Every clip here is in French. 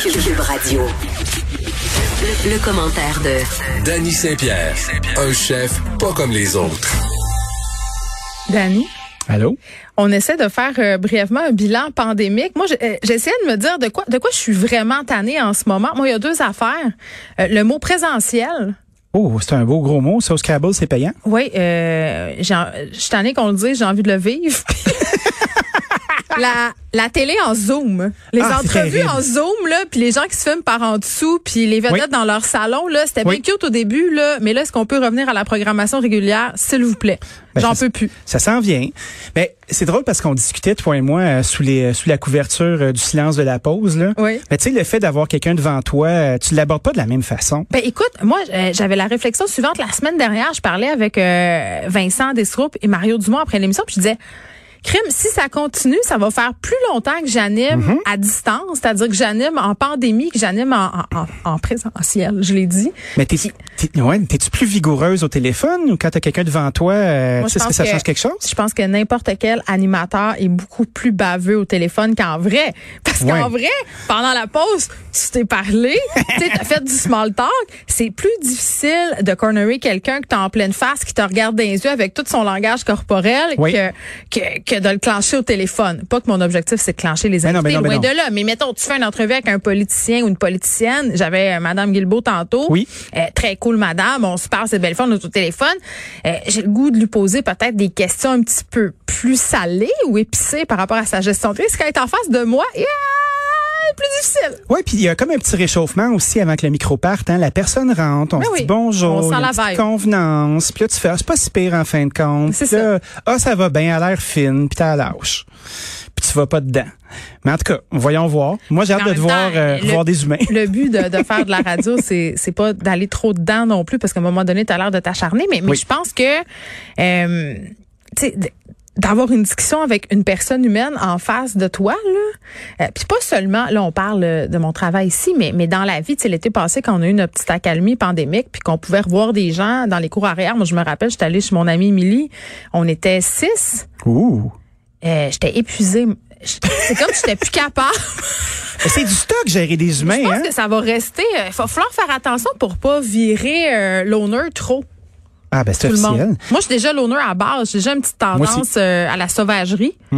Cube Radio. Le, le commentaire de Danny Saint-Pierre, un chef pas comme les autres. Danny, Allô? on essaie de faire euh, brièvement un bilan pandémique. Moi, euh, j'essayais de me dire de quoi, de quoi je suis vraiment tannée en ce moment. Moi, il y a deux affaires. Euh, le mot présentiel. Oh, c'est un beau gros mot. Ça, au Scrabble, c'est payant. Oui, euh, je suis tannée qu'on le dise, j'ai envie de le vivre. La, la télé en Zoom. Les Ah, entrevues en Zoom, là, puis les gens qui se filment par en dessous, puis les vedettes Oui. dans leur salon, là, c'était Oui. bien cute au début, là, mais là, est-ce qu'on peut revenir à la programmation régulière, s'il vous plaît? Ben, J'en peux plus. Ça s'en vient. Mais c'est drôle parce qu'on discutait, toi et moi, euh, sous les sous la couverture euh, du silence de la pause. Là. Oui. Mais tu sais, le fait d'avoir quelqu'un devant toi, euh, tu l'abordes pas de la même façon. Ben écoute, moi euh, j'avais la réflexion suivante la semaine dernière, je parlais avec euh, Vincent Desroupe et Mario Dumont après l'émission, puis je disais Crime, si ça continue, ça va faire plus longtemps que j'anime Mhm. à distance, c'est-à-dire que j'anime en pandémie, que j'anime en, en, en- en présentiel, je l'ai dit. Mais t'es, ouais, t'es-tu plus vigoureuse au téléphone ou quand t'as quelqu'un devant toi, euh, Moi, tu sais, que ça que- change quelque chose? Je pense que n'importe quel animateur est beaucoup plus baveux au téléphone qu'en vrai. Parce qu'en vrai, pendant la pause, tu t'es parlé, tu t'as fait du small talk. C'est plus difficile de cornerer quelqu'un que t'as en pleine face, qui te regarde dans les yeux avec tout son langage corporel, Oui. que, que, que de le clencher au téléphone. Pas que mon objectif, c'est de clencher les non, invités, ben non, ben loin de là. Mais mettons, tu fais une entrevue avec un politicien ou une politicienne. J'avais euh, Madame Guilbeault tantôt. Oui. Euh, très cool, madame. On se parle, c'est belle on est au téléphone. Euh, J'ai le goût de lui poser peut-être des questions un petit peu plus salées ou épicées par rapport à sa gestion de crise. Quand elle est en face de moi, yeah, plus difficile. Oui, puis il y a comme un petit réchauffement aussi avant que le micro parte. Hein. La personne rentre, on Ben se oui, dit bonjour, on sent a la vibe. convenance. Puis là, tu fais, ah, c'est pas si pire en fin de compte. C'est là, ah, ça va bien, à l'air fine, puis t'as la lâche. Puis tu vas pas dedans. Mais en tout cas, voyons voir. Moi, j'ai hâte de te voir, euh, le- voir des humains. Le but de, de faire de la radio, c'est c'est pas d'aller trop dedans non plus, parce qu'à un moment donné, tu as l'air de t'acharner. Mais, mais Oui. je pense que euh, d'avoir une discussion avec une personne humaine en face de toi, là, euh, puis pas seulement, là, on parle euh, de mon travail ici, mais, mais dans la vie, tu sais, l'été passé, quand on a eu notre petite accalmie pandémique, puis qu'on pouvait revoir des gens dans les cours arrière, moi, je me rappelle, j'étais allée chez mon amie Émilie, on était six, Ouh. euh, j'étais épuisée. C'est comme si j'étais plus capable. Mais C'est du stock, gérer des humains, Je pense hein? que ça va rester. Il va falloir faire attention pour pas virer euh, l'honneur trop. Ah, ben, c'est officiel. Moi, je suis déjà l'honneur à base. J'ai déjà une petite tendance euh, à la sauvagerie. Tu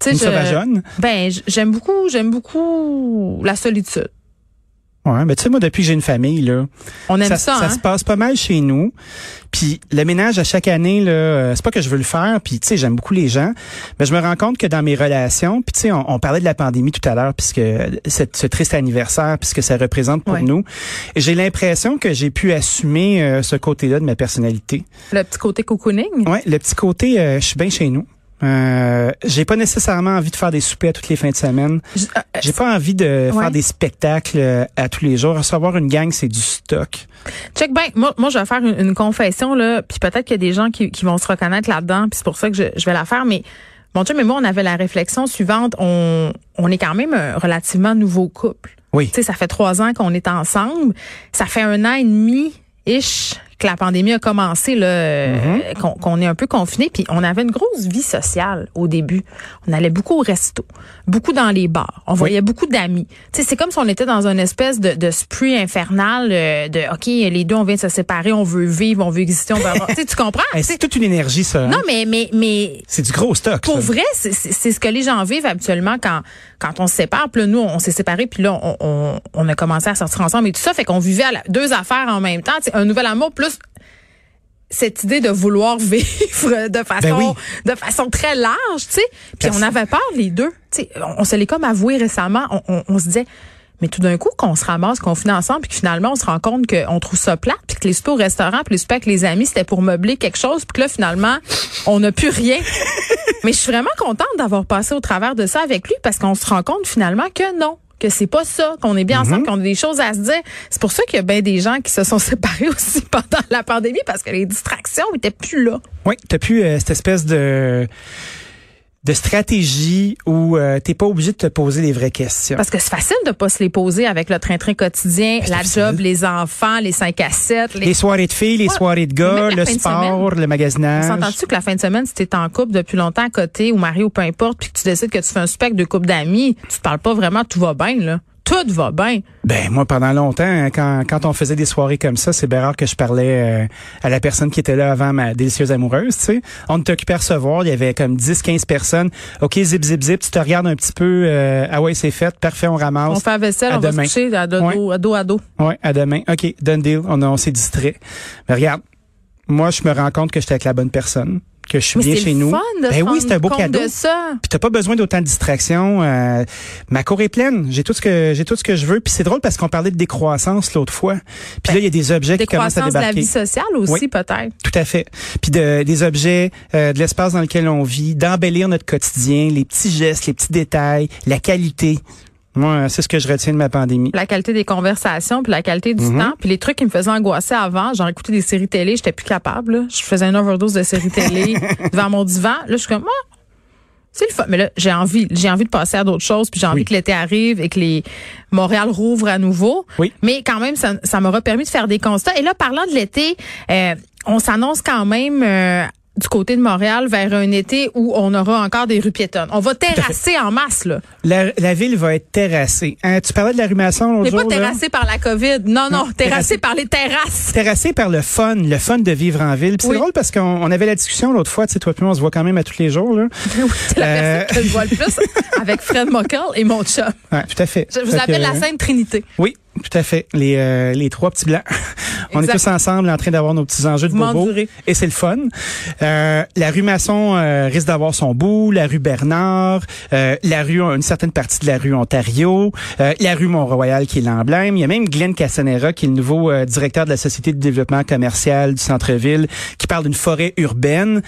sais, Une je- sauvageonne. Ben, j'aime beaucoup, j'aime beaucoup la solitude. Ouais, mais tu sais, moi, depuis que j'ai une famille, là, On aime ça, ça, hein? se passe pas mal chez nous. Puis le ménage à chaque année, là, euh, c'est pas que je veux le faire. Puis tu sais, j'aime beaucoup les gens, mais je me rends compte que dans mes relations, puis tu sais, on, on parlait de la pandémie tout à l'heure, puisque ce, ce triste anniversaire, puisque ça représente pour Ouais. nous. J'ai l'impression que j'ai pu assumer euh, ce côté-là de ma personnalité. Le petit côté cocooning? Ouais, le petit côté, euh, je suis bien chez nous. Euh, j'ai pas nécessairement envie de faire des soupers à toutes les fins de semaine. Euh, euh, J'ai pas envie de Ouais. faire des spectacles à tous les jours. Recevoir une gang, c'est du stock. Check ben, moi, moi, je vais faire une, une confession là, puis peut-être qu'il y a des gens qui, qui vont se reconnaître là-dedans, puis c'est pour ça que je, je vais la faire. Mais mon chum et moi, on avait la réflexion suivante. On, on est quand même un relativement nouveau couple. Oui. Tu sais, ça fait trois ans qu'on est ensemble. Ça fait un an et demi ish que la pandémie a commencé là, euh, qu'on qu'on est un peu confiné. Puis on avait une grosse vie sociale au début. On allait beaucoup au resto, beaucoup dans les bars. On voyait beaucoup d'amis. C'est comme si on était dans une espèce de, de spree infernal euh, de ok, les deux on vient de se séparer, on veut vivre, on veut exister, on veut avoir. tu comprends? Hey, c'est toute une énergie, ça. hein? Non, mais mais mais C'est du gros stock. pour ça. vrai, c'est- ce que les gens vivent habituellement quand quand on se sépare. Puis là, nous, on s'est séparés, puis là, on, on, on a commencé à sortir ensemble et tout ça. Fait qu'on vivait à la- deux affaires en même temps. Un nouvel amour plus cette idée de vouloir vivre de façon Ben oui. de façon très large, tu sais. Puis on avait peur les deux. Tu sais, on, on se l'est comme avoué récemment. On, on- on se disait mais tout d'un coup, qu'on se ramasse, qu'on finit ensemble, puis que finalement, on se rend compte qu'on trouve ça plat, puis que les soupers au restaurant, puis les soupers avec les amis, c'était pour meubler quelque chose, puis que là, finalement, on n'a plus rien. Mais je suis vraiment contente d'avoir passé au travers de ça avec lui, parce qu'on se rend compte finalement que non que c'est pas ça, qu'on est bien ensemble, qu'on a des choses à se dire. C'est pour ça qu'il y a bien des gens qui se sont séparés aussi pendant la pandémie parce que les distractions étaient plus là. Oui, t'as plus euh, cette espèce de de stratégie où euh, t'es pas obligé de te poser les vraies questions. Parce que c'est facile de pas se les poser avec le train-train quotidien, la difficile. job, les enfants, les 5 à 7. Les... Les soirées de filles, les Ouais, soirées de gars, la le sport, semaine. le magasinage. S'entends-tu que la fin de semaine, si t'es en couple depuis longtemps à côté ou marié ou peu importe, puis que tu décides que tu fais un spec de couple d'amis, tu te parles pas vraiment, tout va bien, là. Tout va bien. Ben moi pendant longtemps hein, quand quand on faisait des soirées comme ça, c'est bien rare que je parlais euh, à la personne qui était là avant ma délicieuse amoureuse, tu sais. On était occupé à recevoir, il y avait comme 10 15 personnes. OK, zip zip zip, tu te regardes un petit peu euh, ah ouais, c'est fait, parfait, on ramasse. On fait la vaisselle, À on va demain. se coucher à dos, Ouais. à dos à dos. Ouais, à demain. OK, done deal. On, on s'est distrait. Mais regarde, moi je me rends compte que j'étais avec la bonne personne, que je suis Mais bien chez nous. ben oui, c'est un beau cadeau. Puis t'as pas besoin d'autant de distractions. Euh, ma cour est pleine. J'ai tout ce que j'ai tout ce que je veux. Puis c'est drôle parce qu'on parlait de décroissance l'autre fois. Puis là il y a des objets qui commencent à Décroissance de la débarquer. vie sociale aussi, Oui. peut-être. Tout à fait. Puis de, des objets, euh, de l'espace dans lequel on vit, d'embellir notre quotidien, les petits gestes, les petits détails, la qualité. Moi, c'est ce que je retiens de ma pandémie. La qualité des conversations, puis la qualité du Mhm. temps, puis les trucs qui me faisaient angoisser avant, genre écouter des séries télé, j'étais plus capable. là. Je faisais une overdose de séries télé devant mon divan. Là, je suis comme, ah, c'est le fun. Mais là, j'ai envie, j'ai envie de passer à d'autres choses, puis j'ai envie Oui. que l'été arrive et que les Montréal rouvre à nouveau. Oui. Mais quand même, ça, ça m'aura permis de faire des constats. Et là, parlant de l'été, euh, on s'annonce quand même. euh, du côté de Montréal vers un été où on aura encore des rues piétonnes. On va terrasser en masse, là. La, la ville va être terrassée. Hein, tu parlais de la rumation l'autre Mais jour. pas là? terrassé par la COVID. Non, non, Non, terrassé terrassé. par les terrasses. terrassé par le fun, le fun de vivre en ville. Oui. C'est drôle parce qu'on on avait la discussion l'autre fois, tu sais, toi et moi, on se voit quand même à tous les jours. Là. C'est la Euh. personne que je vois le plus avec Fred Mockel et mon chum. Ouais, tout à fait. Je vous appelle que, la Sainte Trinité. Oui, tout à fait. Les, euh, les trois petits blancs. On est tous ensemble en train d'avoir nos petits enjeux de bobo. Et c'est le fun. Euh, la rue Masson euh, risque d'avoir son bout. La rue Bernard. euh, la rue, une certaine partie de la rue Ontario. euh, la rue Mont-Royal qui est l'emblème. Il y a même Glenn Casanera qui est le nouveau euh, directeur de la Société de développement commercial du centre-ville qui parle d'une forêt urbaine.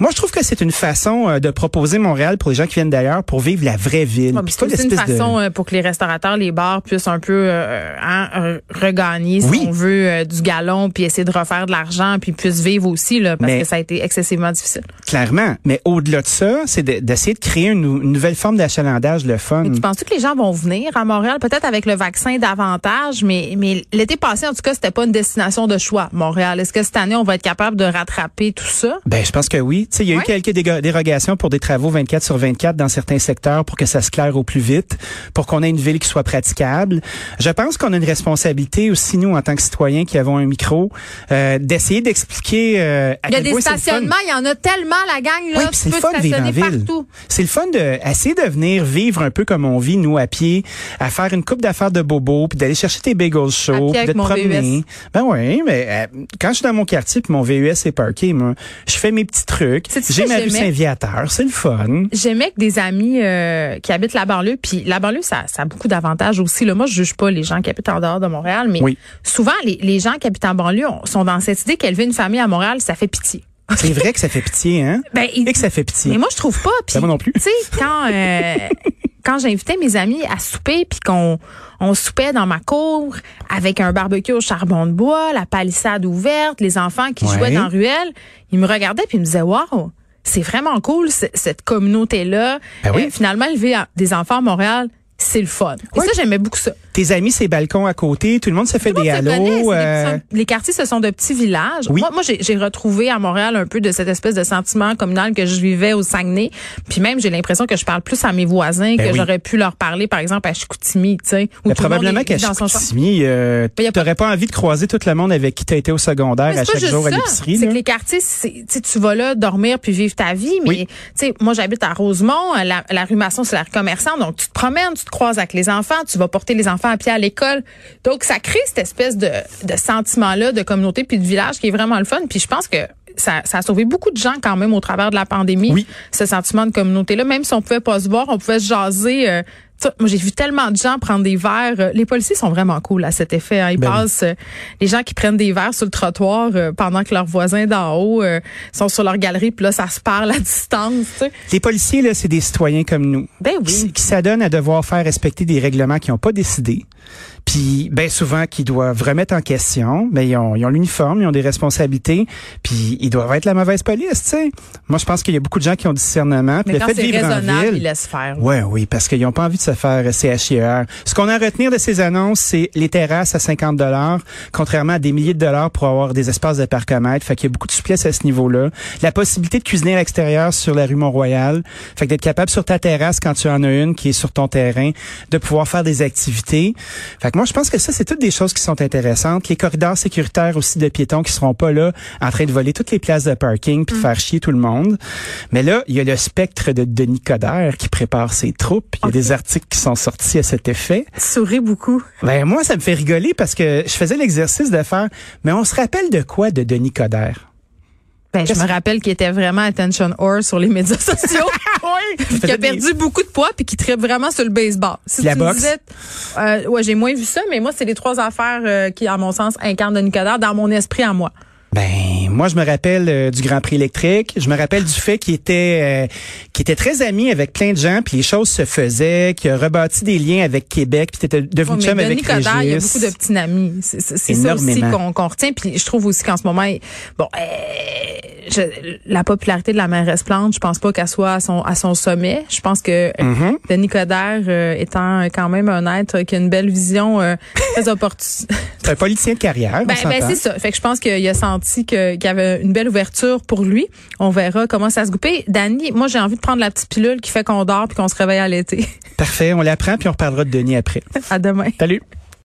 Moi, je trouve que c'est une façon euh, de proposer Montréal pour les gens qui viennent d'ailleurs pour vivre la vraie ville. Ouais, C'est une de- façon euh, pour que les restaurateurs, les bars puissent un peu euh, hein, euh, regagner, si Oui. on veut, euh, du galon, puis essayer de refaire de l'argent, puis puissent vivre aussi, là, parce Mais- que ça a été excessivement difficile. Clairement. Mais au-delà de ça, c'est de- d'essayer de créer une, une nouvelle forme d'achalandage, le fun. Mais tu penses que les gens vont venir à Montréal, peut-être avec le vaccin davantage, mais, mais l'été passé, en tout cas, c'était pas une destination de choix, Montréal. Est-ce que cette année, on va être capable de rattraper tout ça? Ben, je pense que oui. Tu sais, il y a eu quelques dérogations pour des travaux 24 sur 24 dans certains secteurs pour que ça se claire au plus vite, pour qu'on ait une ville qui soit praticable. Je pense qu'on a une responsabilité aussi, nous, en tant que citoyens qui avons un micro, euh, d'essayer d'expliquer euh, à Il y a des point stationnements, il y en a tellement, la gang, là. Oui, c'est le fun de vivre en ville. C'est le fun de essayer de venir vivre un peu comme on vit nous à pied, à faire une coupe d'affaires de bobo, puis d'aller chercher tes bagels chauds, puis de te promener. VUS. Ben oui, mais euh, quand je suis dans mon quartier puis mon VUS est parké, moi, je fais mes petits trucs. Sais-tu J'ai ma rue? Saint-Viateur, c'est le fun. J'aimais que des amis euh, qui habitent la banlieue, puis la banlieue, ça, ça a beaucoup d'avantages aussi. Là. Moi, je juge pas les gens qui habitent en dehors de Montréal, mais Oui. souvent, les, les gens qui habitent en banlieue on- sont dans cette idée qu'élever une famille à Montréal, ça fait pitié. C'est vrai que ça fait pitié, hein? Ben, Et que ça fait pitié. mais moi, je trouve pas. Puis, Ben, moi non plus. Tu sais, quand euh, quand j'invitais mes amis à souper, puis qu'on on soupait dans ma cour avec un barbecue au charbon de bois, la palissade ouverte, les enfants qui Ouais. jouaient dans la ruelle, ils me regardaient puis ils me disaient waouh. C'est vraiment cool cette communauté-là. Ben oui. Euh, finalement, élever des enfants à Montréal, c'est le fun. Et ça, j'aimais beaucoup ça. Tes amis, ces balcons à côté, tout le monde se fait Tout des halos. euh, les quartiers, ce sont de petits villages. Oui. Moi, moi j'ai retrouvé à Montréal un peu de cette espèce de sentiment communal que je vivais au Saguenay. Puis même, j'ai l'impression que je parle plus à mes voisins Ben que oui. j'aurais pu leur parler, par exemple, à Chicoutimi, tu sais. monde probablement qu'à. Chicoutimi, euh, Ben, pas- t'aurais pas envie de croiser tout le monde avec qui t'as été au secondaire à chaque jour à l'épicerie. C'est que les quartiers, tu vas là dormir puis vivre ta vie. Mais Oui. tu sais, moi, j'habite à Rosemont. La, la rue Masson, c'est la rue commerçante. Donc, tu te promènes, tu te croises avec les enfants, tu vas porter les enfants à pied à l'école. Donc, ça crée cette espèce de, de sentiment-là de communauté puis de village qui est vraiment le fun. Puis je pense que ça, ça a sauvé beaucoup de gens quand même au travers de la pandémie. Oui. Ce sentiment de communauté-là. Même si on pouvait pas se voir, on pouvait se jaser. euh, moi, j'ai vu tellement de gens prendre des verres. Euh, Les policiers sont vraiment cool à cet effet. hein. Ils Ben oui. passent, euh, les gens qui prennent des verres sur le trottoir euh, pendant que leurs voisins d'en haut euh, sont sur leur galerie, puis là, ça se parle à distance. tu sais. Les policiers, là, c'est des citoyens comme nous. Ben Qui, oui. qui s'adonnent à devoir faire respecter des règlements qu'ils n'ont pas décidés. Puis, ben souvent, qu'ils doivent remettre en question. Ben, ils ont, ils ont l'uniforme, ils ont des responsabilités. Puis, ils doivent être la mauvaise police, tu sais. Moi, je pense qu'il y a beaucoup de gens qui ont discernement. Puis Mais le quand fait de en raisonnable, ville, ils laissent faire. Ouais, oui, parce qu'ils n'ont pas envie de se faire CHIR. Ce qu'on a à retenir de ces annonces, c'est les terrasses à 50 dollars, contrairement à des milliers de dollars pour avoir des espaces de parcomètre. Fait qu'il y a beaucoup de souplesse à ce niveau-là. La possibilité de cuisiner à l'extérieur sur la rue Mont-Royal. Fait que d'être capable sur ta terrasse quand tu en as une qui est sur ton terrain, de pouvoir faire des activités. Fait que moi, je pense que ça, c'est toutes des choses qui sont intéressantes. Les corridors sécuritaires aussi de piétons qui seront pas là en train de voler toutes les places de parking puis de faire chier tout le monde. Mais là, il y a le spectre de Denis Coderre qui prépare ses troupes. Il y a des articles qui sont sortis à cet effet. Tu souris beaucoup. Ben moi, ça me fait rigoler parce que je faisais l'exercice de faire. Mais on se rappelle de quoi de Denis Coderre? Ben, je me rappelle qu'il était vraiment attention whore sur les médias sociaux. oui. Qui a perdu beaucoup de poids puis qui tripe vraiment sur le baseball. Si la boxe? Disais, euh, ouais, j'ai moins vu ça, mais moi, c'est les trois affaires euh, qui, à mon sens, incarnent Coderre dans mon esprit à moi. Ben moi je me rappelle euh, du Grand Prix électrique, je me rappelle du fait qu'il était euh, qu'il était très ami avec plein de gens, puis les choses se faisaient, qu'il a rebâti des liens avec Québec, puis était devenu oh, chum avec Régis. il y a beaucoup de petits amis, c'est ça aussi qu'on retient, puis je trouve aussi qu'en ce moment bon euh, la popularité de la mairesse Plante, je pense pas qu'elle soit à son à son sommet. Je pense que mm-hmm. Denis Coderre étant quand même un être qui a une belle vision très opportune. C'est un politicien de carrière. Ben, ben c'est ça. Fait que je pense qu'il a senti qu'il y avait une belle ouverture pour lui. On verra comment ça se goupille. Dani, moi j'ai envie de prendre la petite pilule qui fait qu'on dort puis qu'on se réveille à l'été. Parfait, on l'apprend puis on reparlera de Denis après. à demain. Salut.